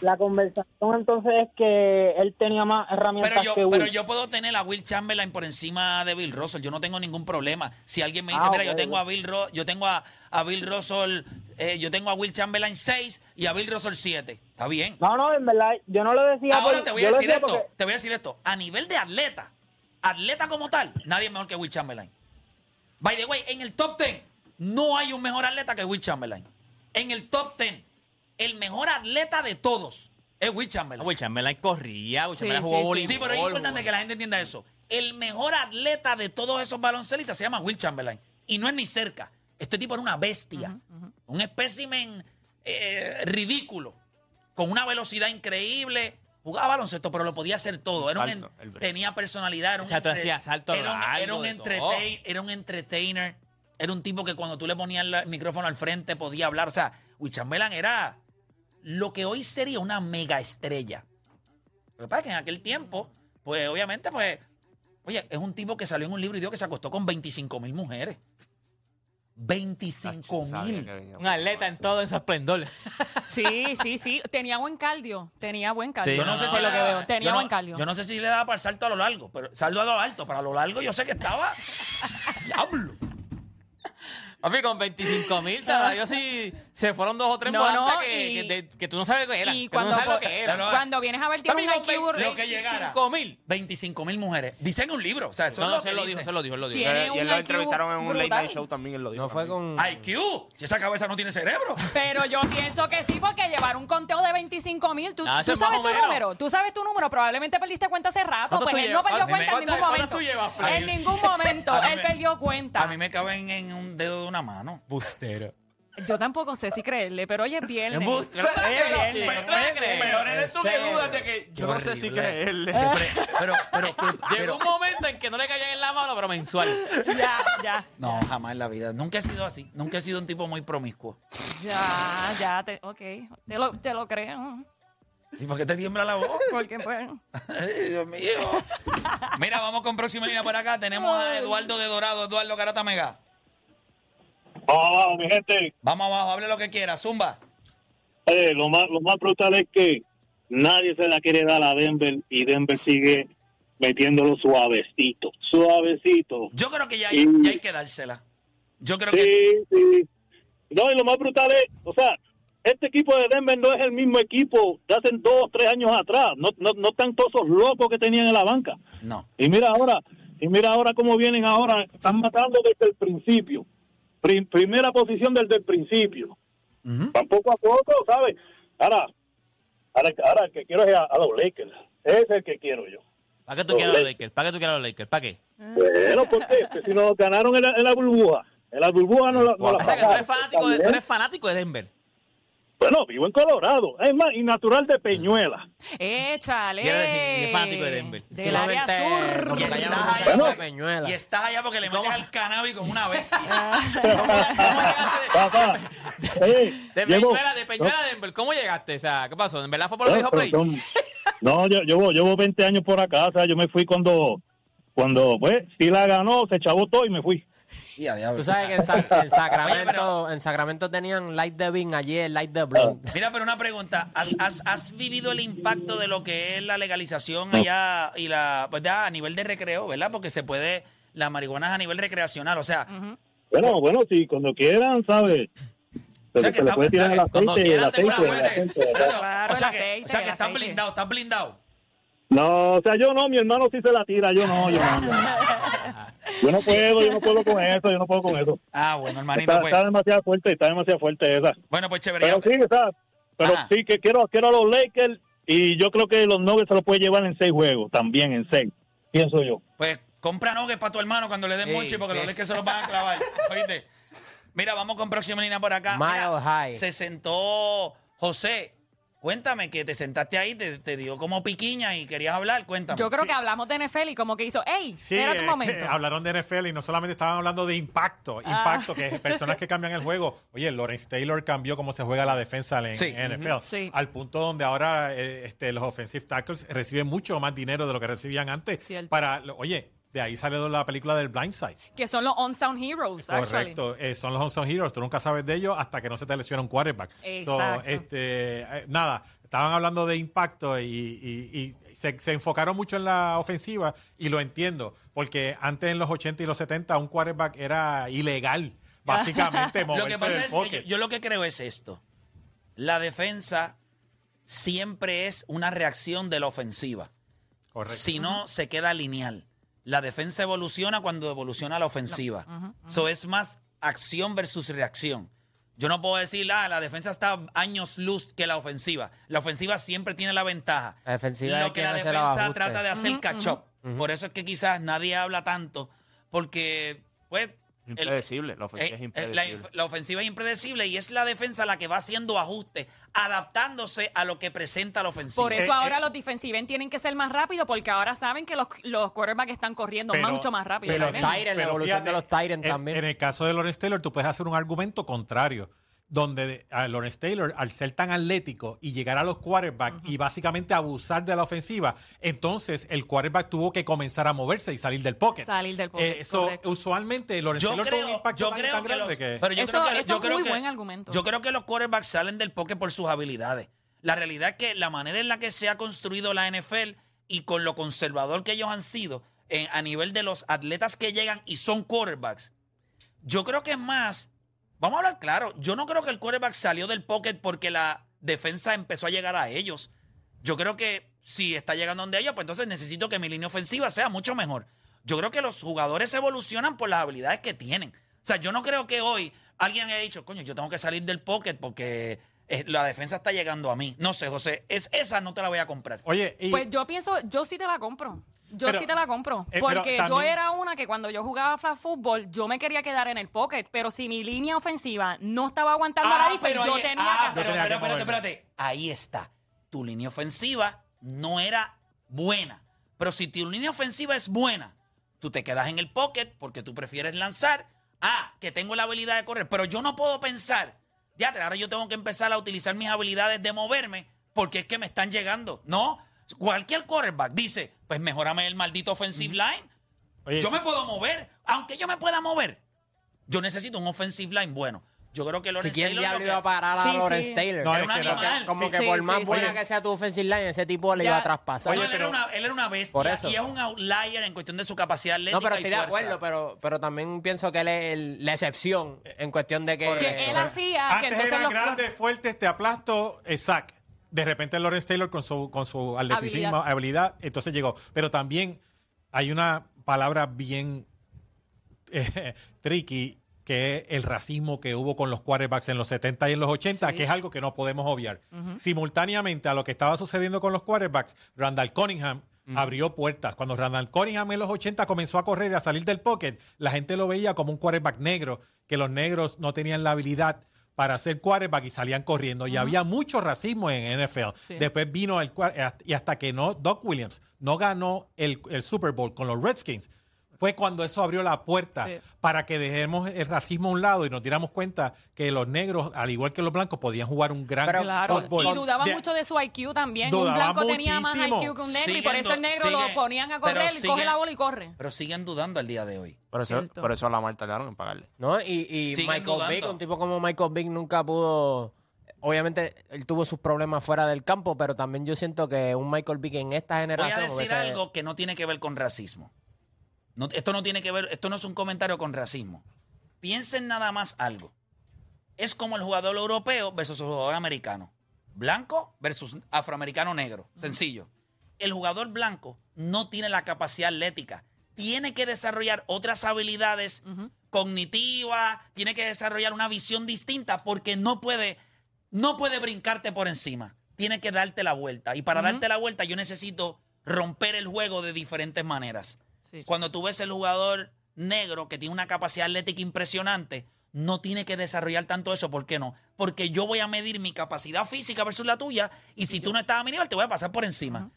la conversación entonces es que él tenía más herramientas Pero yo, que Will. pero yo puedo tener a Will Chamberlain por encima de Bill Russell. Yo no tengo ningún problema. Si alguien me dice, Ah, mira, yo tengo a Bill Ro- yo tengo a, a Bill Russell, eh, yo tengo a Will Chamberlain 6 y a Bill Russell 7. Está bien. No, no, en verdad, yo no lo decía Ahora por- te voy a decir esto. porque- Te voy a decir esto. A nivel de atleta, atleta como tal, nadie es mejor que Will Chamberlain. By the way, en el top 10 no hay un mejor atleta que Will Chamberlain. En el top 10, el mejor atleta de todos es Will Chamberlain. Will Chamberlain corría, Will Chamberlain sí, jugó sí. voleibol. Sí, pero es importante que la gente entienda eso. El mejor atleta de todos esos baloncelistas se llama Will Chamberlain. Y no es ni cerca. Este tipo era una bestia. Un espécimen eh, ridículo. Con una velocidad increíble. Jugaba baloncesto, pero lo podía hacer todo. Era un Salto, tenía personalidad. Era un, Exacto, hacía salto era un, era un era un entertainer. Era un tipo que cuando tú le ponías el micrófono al frente podía hablar. O sea, Will Chamberlain era lo que hoy sería una mega estrella. Lo que pasa es que en aquel tiempo, pues obviamente, pues, oye, es un tipo que salió en un libro y dijo que se acostó con 25 mil mujeres. 25 Sabía mil. Un atleta en todo en su esplendor. Sí, sí, sí. Tenía buen cardio. Tenía buen cardio. Sí, Yo no, sé si lo que veo. Tenía no- buen cardio. Yo no sé si le daba para el salto a lo largo, pero salto a lo alto, pero a lo largo yo sé que estaba. ¡Diablo! Papi, con 25 mil, ¿sabes? Yo sí se fueron dos o tres No, volantes no, que, y- que, te- que tú no sabes eran. Y que tú no cuando, sabes lo que eran. No, no, cuando vienes a ver, tiene Papi, un IQ... Lo que llegara. 25 mil. 25 mil mujeres. Dicen en un libro. O sea, eso No, es no, lo se que lo dice. dijo, se lo dijo, se lo dijo. Tiene y un él lo IQ entrevistaron en un late brutal. night show también, él lo dijo. No fue también. con. IQ. Si esa cabeza no tiene cerebro. Pero yo pienso que sí, porque llevar un conteo de 25 mil, tú, Ah, tú es sabes tu menos. número, tú sabes tu número, probablemente perdiste cuenta hace rato, ¿Cuántos pues tú él no llevas? perdió cuenta en ningún ¿Cuántas- momento. tú llevas? En ningún momento, A mí él me- perdió cuenta. A mí me caben en un dedo de una mano. Bustero. Yo tampoco sé si creerle, pero oye, es viernes. Oye, Pero- es viernes. pero- pero- pero- pero- Peor eres tú que dudas de que yo no sé si horrible. creerle. Pero, pero, Llegó pero- un momento en que no le caían en la mano, pero mensual. Ya, ya, No, jamás en la vida. Nunca he sido así. Nunca he sido un tipo muy promiscuo. ya, ya, te, ok, te lo, te lo creo. ¿Y por qué te tiembla la voz? Porque pues, Ay, Dios mío. Mira, vamos con próxima línea por acá. Tenemos a Eduardo de Dorado, Eduardo Garata Mega. Vamos abajo, mi gente. Vamos abajo, hable lo que quiera. Zumba. Eh, lo, más, lo más brutal es que nadie se la quiere dar a Denver y Denver sigue metiéndolo suavecito, suavecito. Yo creo que ya hay, ya hay que dársela. Yo creo que. Sí, sí. No, y lo más brutal es, o sea, este equipo de Denver no es el mismo equipo de hace dos, tres años atrás. No, no, no están todos esos locos que tenían en la banca. No. Y mira ahora, y mira ahora cómo vienen ahora, están matando desde el principio. Pri- primera posición desde el principio. Van poco a poco, ¿sabes? Ahora, ahora, ahora el que quiero es a, a los Lakers. Ese es el que quiero yo. ¿Para qué tú quieres los Lakers? ¿Para qué tú quieres los Lakers? ¿Para qué? Bueno, porque si nos ganaron en la, en la burbuja, en la burbuja no la, no la O sea, que tú eres fanático de, tú eres fanático de Denver. Bueno, vivo en Colorado. Es más, y natural de Peñuela. échale. Quiero decir, yo fanático de Denver. Del Tú área sur. Y que estás allá, mucho Bueno. de Peñuela. Y estás allá porque le metes al cannabis como una bestia. Papá, eh, De llevo- Peñuela, de Peñuela a Denver. ¿Cómo llegaste? O sea, ¿qué pasó? ¿En verdad fue por No, hijos pero play? son- no, yo llevo, llevo 20 años por acá. O sea, yo me fui cuando, cuando pues, si la ganó, se chavó todo y me fui. Y a diablo. Tú sabes que en, Sa- en Sacramento, Oye, pero- en Sacramento tenían Light de Bean, allí el Light de Blonde. Mira, pero una pregunta. ¿Has, has, has vivido el impacto de lo que es la legalización allá y la, pues ya a nivel de recreo, ¿verdad? Porque se puede, la marihuana es a nivel recreacional, o sea, Bueno, bueno, sí, cuando quieran, ¿sabes? O sea, que se le está- puede tirar el está- cuando aceite, el quieran te aceite, el pueden- aceite, ¿verdad? Claro, o sea que, o sea que el estás aceite. blindado, estás blindado. No, o sea, yo no, mi hermano sí se la tira, yo no, yo no. Yo no, Yo no puedo, yo no puedo con eso, yo no puedo con eso. Ah, bueno, hermanito, Está, pues. está demasiado fuerte, está demasiado fuerte esa. Bueno, pues chévere. Pero sí, sea, pero Ajá. sí que quiero, quiero a los Lakers y yo creo que los Nuggets se los puede llevar en seis juegos, también en seis, pienso yo. Pues compra nuggets para tu hermano cuando le den Sí, monchi porque sí. los Lakers se los van a clavar. ¿Oíste? Mira, vamos con próxima línea por acá. Mile Mira, high. Se sentó José. Cuéntame que te sentaste ahí, te, te dio como piquiña y querías hablar. Cuéntame. Yo creo que hablamos de NFL y como que hizo, ¡Ey! Sí, un que momento. hablaron de NFL y no solamente estaban hablando de impacto, impacto, que es personas que cambian el juego. Oye, Lawrence Taylor cambió cómo se juega la defensa en Sí. NFL, Sí. al punto donde ahora eh, este, los offensive tackles reciben mucho más dinero de lo que recibían antes. Cierto. Para, lo- oye, de ahí salió la película del Blindside. Que son los on-sound heroes. Correcto, eh, son los Unsung Heroes. Tú nunca sabes de ellos hasta que no se te lesiona un quarterback. Exacto. este, eh, nada, estaban hablando de impacto y, y- y se, se enfocaron mucho en la ofensiva y lo entiendo, porque antes en los 80 y los 70 un quarterback era ilegal, básicamente, Lo que pasa del es que yo, yo lo que creo es esto. La defensa siempre es una reacción de la ofensiva. Correcto. Si no, se queda lineal. La defensa evoluciona cuando evoluciona la ofensiva. Eso es más acción versus reacción. Yo no puedo decir, ah, la defensa está años luz que la ofensiva. La ofensiva siempre tiene la ventaja. La defensiva es Lo que quien la defensa trata de hacer catch up. Por eso es que quizás nadie habla tanto, porque, pues... el- Impredecible, la ofensiva eh, es eh, impredecible. La, la ofensiva es impredecible y es la defensa la que va haciendo ajustes, adaptándose a lo que presenta la ofensiva. Por eso Eh, ahora eh. los defensive end tienen que ser más rápidos porque ahora saben que los, los quarterbacks están corriendo Pero- mucho más rápido. Y los también. Tyrants, la Pero evolución fíjate, de los Tyrants en- también. En el caso de Lawrence Taylor, tú puedes hacer un argumento contrario, donde a Lawrence Taylor, al ser tan atlético y llegar a los quarterbacks y básicamente abusar de la ofensiva, entonces el quarterback tuvo que comenzar a moverse y salir del pocket. Salir del pocket, Eh, eso, correcto. usualmente Lawrence yo Taylor tuvo un creo, impacto yo tan, creo tan que grande los, que... pero yo Eso- creo que, eso yo es creo muy que- buen argumento. Yo creo que los quarterbacks salen del pocket por sus habilidades. La realidad es que la manera en la que se ha construido la NFL y con lo conservador que ellos han sido eh, a nivel de los atletas que llegan y son quarterbacks, yo creo que es más, vamos a hablar claro, yo no creo que el quarterback salió del pocket porque la defensa empezó a llegar a ellos. Yo creo que si está llegando donde ellos, pues entonces necesito que mi línea ofensiva sea mucho mejor. Yo creo que los jugadores evolucionan por las habilidades que tienen. O sea, yo no creo que hoy alguien haya dicho, coño, yo tengo que salir del pocket porque eh, la defensa está llegando a mí. No sé, José, es, esa no te la voy a comprar. Oye, y... Pues yo pienso, yo sí te la compro. Yo Pero, sí te la compro. eh, Porque yo era una que cuando yo jugaba flag fútbol, yo me quería quedar en el pocket. Pero si mi línea ofensiva no estaba aguantando la defensa, yo ahí- tenía ah, que. pero, tenía que pero, espérate, espérate. Ahí está. Tu línea ofensiva no era buena. Pero si tu línea ofensiva es buena, tú te quedas en el pocket porque tú prefieres lanzar. Ah, que tengo la habilidad de correr. Pero yo no puedo pensar, ya, ahora yo tengo que empezar a utilizar mis habilidades de moverme porque es que me están llegando. No. Cualquier quarterback dice, pues mejorame el maldito offensive line. Oye, yo sí. me puedo mover. Aunque yo me pueda mover, yo necesito un offensive line bueno. Yo creo que Si Lawrence quién Taylor diablo lo iba a que- parar a Sí, Lawrence sí. Taylor. No, Era un que animal. Como Sí, que sí, por más sí, buena que sea tu offensive line, ese tipo le Ya. iba a traspasar. No, Oye, él, era una, él era una bestia Por eso. y es un outlier en cuestión de su capacidad atlética No, pero y estoy de fuerza. acuerdo, pero, pero también pienso que él es el- la excepción en cuestión de que... Que él hacía que Antes entonces eran los grandes, fuertes, te aplasto, eh, sac. De repente Lawrence Taylor con su, con su atleticismo, Habilidad. habilidad. entonces llegó. Pero también hay una palabra bien eh, tricky que es el racismo que hubo con los quarterbacks en los 70 y en los 80, Sí. que es algo que no podemos obviar. Simultáneamente a lo que estaba sucediendo con los quarterbacks, Randall Cunningham abrió puertas. Cuando Randall Cunningham en los 80 comenzó a correr y a salir del pocket, la gente lo veía como un quarterback negro, que los negros no tenían la habilidad para ser quarterback y salían corriendo. Y había mucho racismo en NFL. Sí. Después vino el y hasta que no Doc Williams no ganó el, el Super Bowl con los Redskins. Fue cuando eso abrió la puerta Sí. para que dejemos el racismo a un lado y nos diéramos cuenta que los negros, al igual que los blancos, podían jugar un gran Pero Claro, fútbol. y dudaban De- mucho de su IQ también. Un blanco tenía más. IQ que un negro y Siguen por eso el negro lo siguen- ponían a correr, y coge siguen- la bola y corre. Pero siguen dudando al día de hoy. Por eso, Cierto. por eso a Lamar tardaron en pagarle. ¿No? Y, y Siguen Michael dudando. Vick, un tipo como Michael Vick nunca pudo... Obviamente, él tuvo sus problemas fuera del campo, pero también yo siento que un Michael Vick en esta Voy generación... a decir hubiese- algo que no tiene que ver con racismo. No- esto no tiene que ver, esto no es un comentario con racismo. Piensen nada más algo. Es como el jugador europeo versus el jugador americano. Blanco versus afroamericano negro. Sencillo. El jugador blanco no tiene la capacidad atlética. Tiene que desarrollar otras habilidades cognitivas, tiene que desarrollar una visión distinta porque no puede, no puede brincarte por encima. Tiene que darte la vuelta. Y para darte la vuelta yo necesito romper el juego de diferentes maneras. Sí. Cuando tú ves el jugador negro que tiene una capacidad atlética impresionante no tiene que desarrollar tanto eso. ¿Por qué no? Porque yo voy a medir mi capacidad física versus la tuya y si tú no estás a mi nivel, te voy a pasar por encima.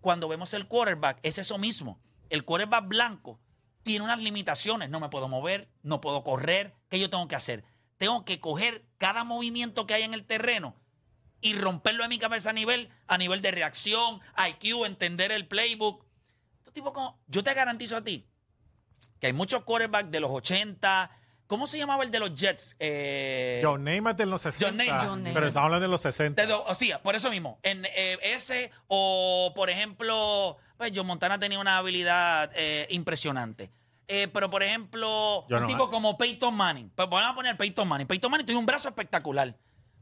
Cuando vemos el quarterback, es eso mismo. El quarterback blanco tiene unas limitaciones. No me puedo mover, no puedo correr. ¿Qué yo tengo que hacer? Tengo que coger cada movimiento que hay en el terreno y romperlo en mi cabeza a nivel, a nivel de reacción, IQ, entender el playbook. Tipos como- yo te garantizo a ti que hay muchos quarterbacks de los 80. ¿Cómo se llamaba el de los Jets? Eh, John Namath de los 60, John Namath. John pero estamos hablando de los 60. de lo- o sea, por eso mismo. En eh, ese, o por ejemplo, pues John Montana tenía una habilidad eh, impresionante. Eh, pero por ejemplo, Yo un no, tipo eh. como Peyton Manning. Pues vamos a poner Peyton Manning. Peyton Manning tiene un brazo espectacular.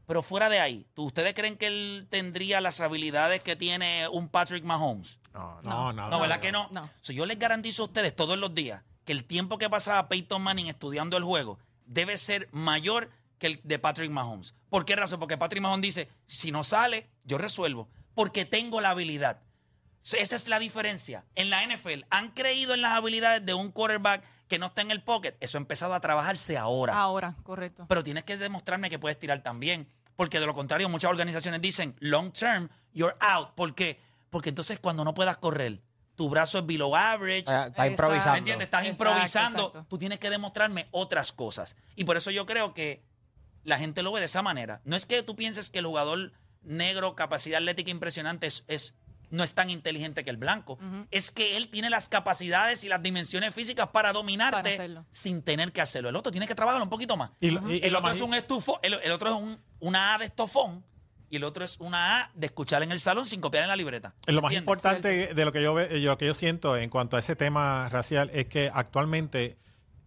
Pero fuera de ahí, ¿tú- ¿ustedes creen que él tendría las habilidades que tiene un Patrick Mahomes? No, no, no. No, ¿verdad que no? No. So, yo les garantizo a ustedes todos los días que el tiempo que pasaba Peyton Manning estudiando el juego debe ser mayor que el de Patrick Mahomes. ¿Por qué razón? Porque Patrick Mahomes dice, si no sale, yo resuelvo, porque tengo la habilidad. So, Esa es la diferencia. En la NFL han creído en las habilidades de un quarterback que no está en el pocket. Eso ha empezado a trabajarse ahora. Ahora, correcto. Pero tienes que demostrarme que puedes tirar también. Porque de lo contrario, muchas organizaciones dicen long term, you're out. ¿Por qué? Porque entonces cuando no puedas correr, tu brazo es below average. Está, está improvisando. ¿Me entiendes? Estás Exacto, improvisando. exacto. Tú tienes que demostrarme otras cosas. Y por eso yo creo que la gente lo ve de esa manera. No es que tú pienses que el jugador negro, capacidad atlética impresionante, es, es- no es tan inteligente que el blanco. Es que él tiene las capacidades y las dimensiones físicas para dominarte sin tener que hacerlo. El otro tiene que trabajarlo un poquito más. Y lo- y- y el otro más- es un estufo, el, el otro es un- una A de estofón y el otro es una A de escuchar en el salón sin copiar en la libreta. Lo más ¿Entiendes? importante de lo que yo ve- lo que yo siento en cuanto a ese tema racial es que actualmente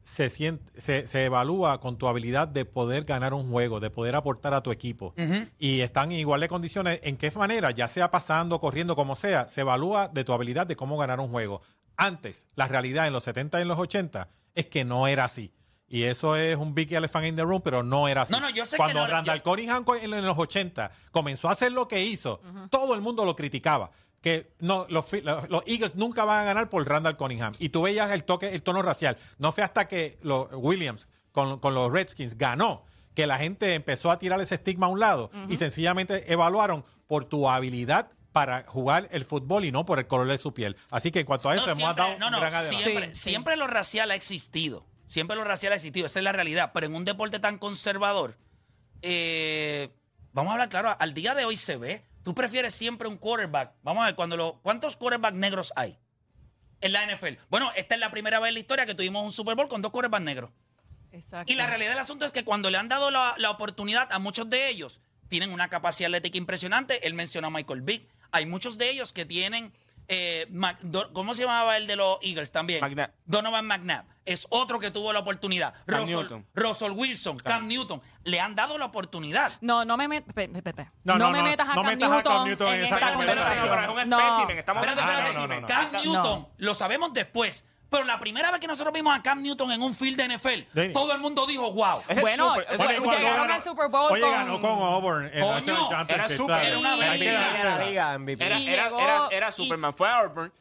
se, siente, se, se evalúa con tu habilidad de poder ganar un juego, de poder aportar a tu equipo. Y están en igual de condiciones. ¿En qué manera? Ya sea pasando, corriendo, como sea, se evalúa de tu habilidad de cómo ganar un juego. Antes, la realidad en los 70 y en los 80 es que no era así. Y eso es un big elephant in the room, pero no era así. No, no, yo sé que Cuando no- Randall yo- Cunningham en en los 80 comenzó a hacer lo que hizo, todo el mundo lo criticaba. Que no, los, los- Eagles nunca van a ganar por Randall Cunningham. Y tú veías el toque, el tono racial. No fue hasta que los Williams con, con los Redskins ganó que la gente empezó a tirar ese estigma a un lado y sencillamente evaluaron por tu habilidad para jugar el fútbol y no por el color de su piel. Así que en cuanto a eso No, hemos siempre- dado no, un no, gran adelanto. siempre, Sí, sí. siempre lo racial ha existido. Siempre lo racial ha existido. Esa es la realidad. Pero en un deporte tan conservador, eh, vamos a hablar claro, al día de hoy se ve. Tú prefieres siempre un quarterback. Vamos a ver, cuando lo, ¿cuántos quarterbacks negros hay en la NFL? Bueno, esta es la primera vez en la historia que tuvimos un Super Bowl con dos quarterbacks negros. Exacto. Y la realidad del asunto es que cuando le han dado la, la oportunidad a muchos de ellos, tienen una capacidad atlética impresionante. Él mencionó a Michael Vick. Hay muchos de ellos que tienen. Eh, Mac- Do- ¿Cómo se llamaba el de los Eagles también? McNabb. Donovan McNabb. Es otro que tuvo la oportunidad. Cam Russell, Newton. Russell Wilson, Cam. Newton. Le han dado la oportunidad. No, no me, met- pe- pe- pe- pe. No, No, no, me no, metas a no Cam metas a Cam Newton, en en esa conversación. Pero, es un No. espécimen, estamos hablando de. Cam. Newton, lo sabemos después. Pero la primera vez que nosotros vimos a Cam Newton en un field de NFL, todo el mundo dijo, wow. Es Bueno, ese bueno, súper- llegaron ganó- al Super Bowl Oye, con- ganó con Auburn en Coño, la National Championship. era súper- claro. era una Hay que MVP. dársela. la liga MVP. Era, Y era, llegó era, era y- Superman. Fue a Auburn.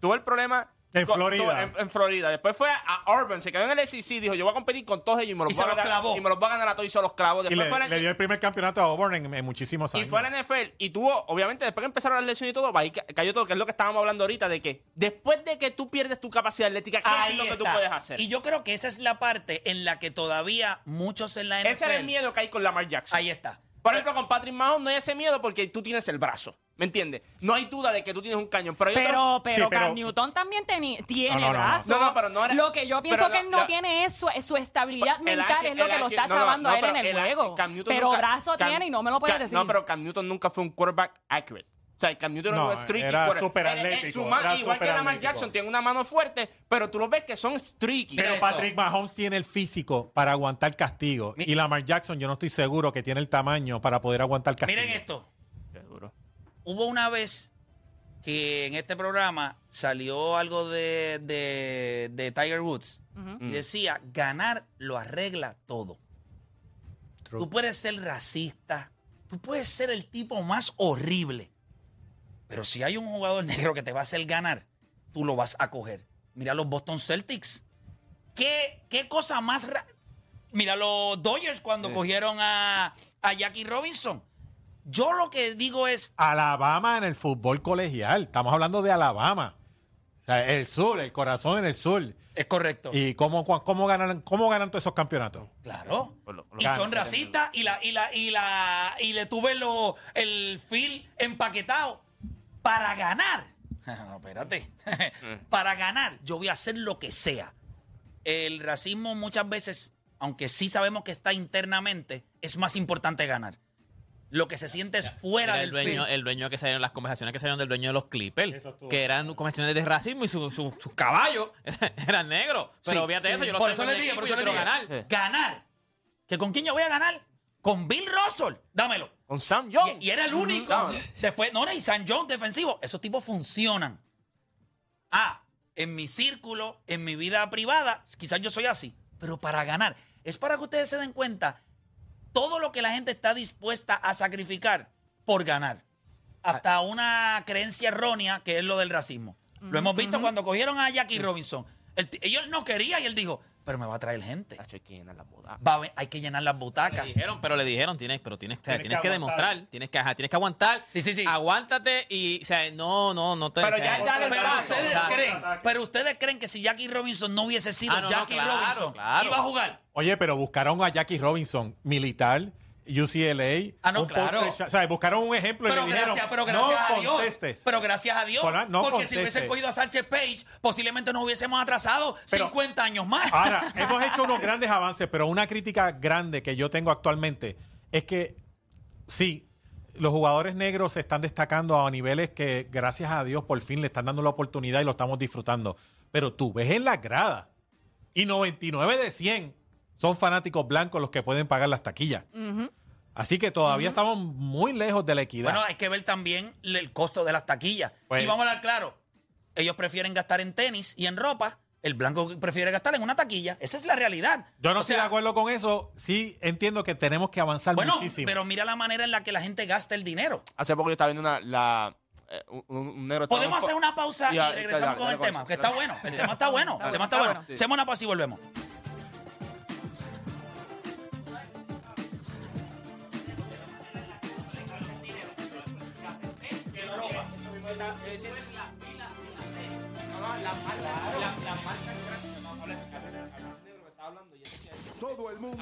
Tuvo el problema. En con- Florida. en, en Florida. Después fue a Auburn. Se quedó en el SEC. Dijo: Yo voy a competir con todos ellos y me los, Y voy, a los ganar, clavó. y me los voy a ganar a todos y se los clavos. Y le, fue a la- le dio el primer campeonato a Auburn en, en muchísimos y años. fue a la NFL y tuvo, obviamente, después que empezaron las lesiones y todo, ahí ca- cayó todo, que es lo que estábamos hablando ahorita, de que después de que tú pierdes tu capacidad atlética, ¿qué Ahí es lo que tú está. puedes hacer? Y yo creo que esa es la parte en la que todavía muchos en la NFL. Ese era el miedo que hay con Lamar Jackson. Ahí está. Por ejemplo, con Patrick Mahomes no hay ese miedo porque tú tienes el brazo. ¿Me entiendes? No hay duda de que tú tienes un cañón. Pero hay Pero, otros- pero, Sí, pero- Cam Newton también teni- tiene No, no, no, no. brazo. No, no, pero no era- Lo que yo pienso pero que él no la- tiene es su, es su estabilidad El mental, es lo que lo ángel- está chavando no, a él en el el- juego. Cam Newton Pero nunca- brazo Cam- tiene y no me lo puedes Cam- decir. No, pero Cam Newton nunca fue un quarterback accurate. O sea, Cam Newton No, streaky. era súper atlético, su igual que Lamar. Jackson tiene una mano fuerte, pero tú lo ves que son streaky. Pero Patrick Mahomes tiene el físico para aguantar castigo. Mi- Y Lamar Jackson, yo no estoy seguro que tiene el tamaño para poder aguantar castigo. Miren esto. Hubo una vez que en este programa salió algo de, de- de Tiger Woods y decía, ganar lo arregla todo. True. Tú puedes ser racista, tú puedes ser el tipo más horrible, pero si hay un jugador negro que te va a hacer ganar, tú lo vas a coger. Mira los Boston Celtics. ¿Qué, qué cosa más... ra- Mira, los Dodgers cuando cogieron a, a Jackie Robinson. Yo lo que digo es, Alabama en el fútbol colegial. Estamos hablando de Alabama. O sea, el sur, el corazón en el sur. es correcto. ¿Y cómo, cómo, ganan, cómo ganan todos esos campeonatos? Claro. Pues lo- lo- Y son racistas y la y la y la y le tuve lo, el fil empaquetado para ganar. No, espérate. para ganar, yo voy a hacer lo que sea. El racismo muchas veces, aunque sí sabemos que está internamente, es más importante ganar. Lo que se siente es fuera Era del el dueño, el dueño que salieron, las conversaciones que salieron del dueño de los Clippers, que eran conversaciones de racismo y su- su- sus caballos eran negros. Pero Sí, obviamente sí. eso, yo lo por tengo eso en le mi dije, por eso y le yo quiero dije. ganar. Ganar. ¿Que con quién yo voy a ganar? Con Bill Russell. Dámelo. Con Sam Young. Y, y era el único. Dámelo. Después, no, y San John defensivo. Esos tipos funcionan. Ah, en mi círculo, en mi vida privada, quizás yo soy así. Pero para ganar, es para que ustedes se den cuenta todo lo que la gente está dispuesta a sacrificar por ganar. Hasta una creencia errónea que es lo del racismo. Lo hemos visto cuando cogieron a Jackie Robinson. El ellos no querían y él dijo, pero me va a traer gente. Tacho, hay que llenar la boda. Va a hay que llenar las Le butacas. dijeron, pero le dijeron, tienes, pero tienes, o sea, Tienes tienes que demostrar, tienes que, ajá, tienes que aguantar. Sí, sí, sí. Aguántate y, o sea, no, no, no te. Pero ya- ya le Pero paso, ustedes, creen, pero ustedes creen que si Jackie Robinson no hubiese sido Ah, no, no, Jackie claro, Robinson, claro. iba a jugar. Oye, pero buscaron a Jackie Robinson, militar, UCLA. Ah, no, un claro. o sea, buscaron un ejemplo Pero y le dijeron, gracias, pero gracias no a Dios. contestes. Pero gracias a Dios. Bueno, no porque si hubiesen cogido a Sánchez Page, posiblemente nos hubiésemos atrasado Pero- 50 años más. Ahora, hemos hecho unos grandes avances, pero una crítica grande que yo tengo actualmente es que sí, los jugadores negros se están destacando a niveles que, gracias a Dios, por fin le están dando la oportunidad y lo estamos disfrutando. Pero tú ves en las gradas y 99 de 100 son fanáticos blancos los que pueden pagar las taquillas. Así que todavía estamos muy lejos de la equidad. Bueno, hay que ver también el costo de las taquillas. Pues- y vamos a hablar claro. Ellos prefieren gastar en tenis y en ropa. El blanco prefiere gastar en una taquilla. Esa es la realidad. yo no O estoy sea, de acuerdo con eso. Sí entiendo que tenemos que avanzar Bueno, muchísimo. pero mira la manera en la que la gente gasta el dinero. Hace poco yo estaba viendo una, la, eh, un, un negro. Podemos hacer una pausa y Ya, regresamos con el tema, que está bueno. El tema está bueno. El tema está bueno. Hacemos una pausa y volvemos. Todo el mundo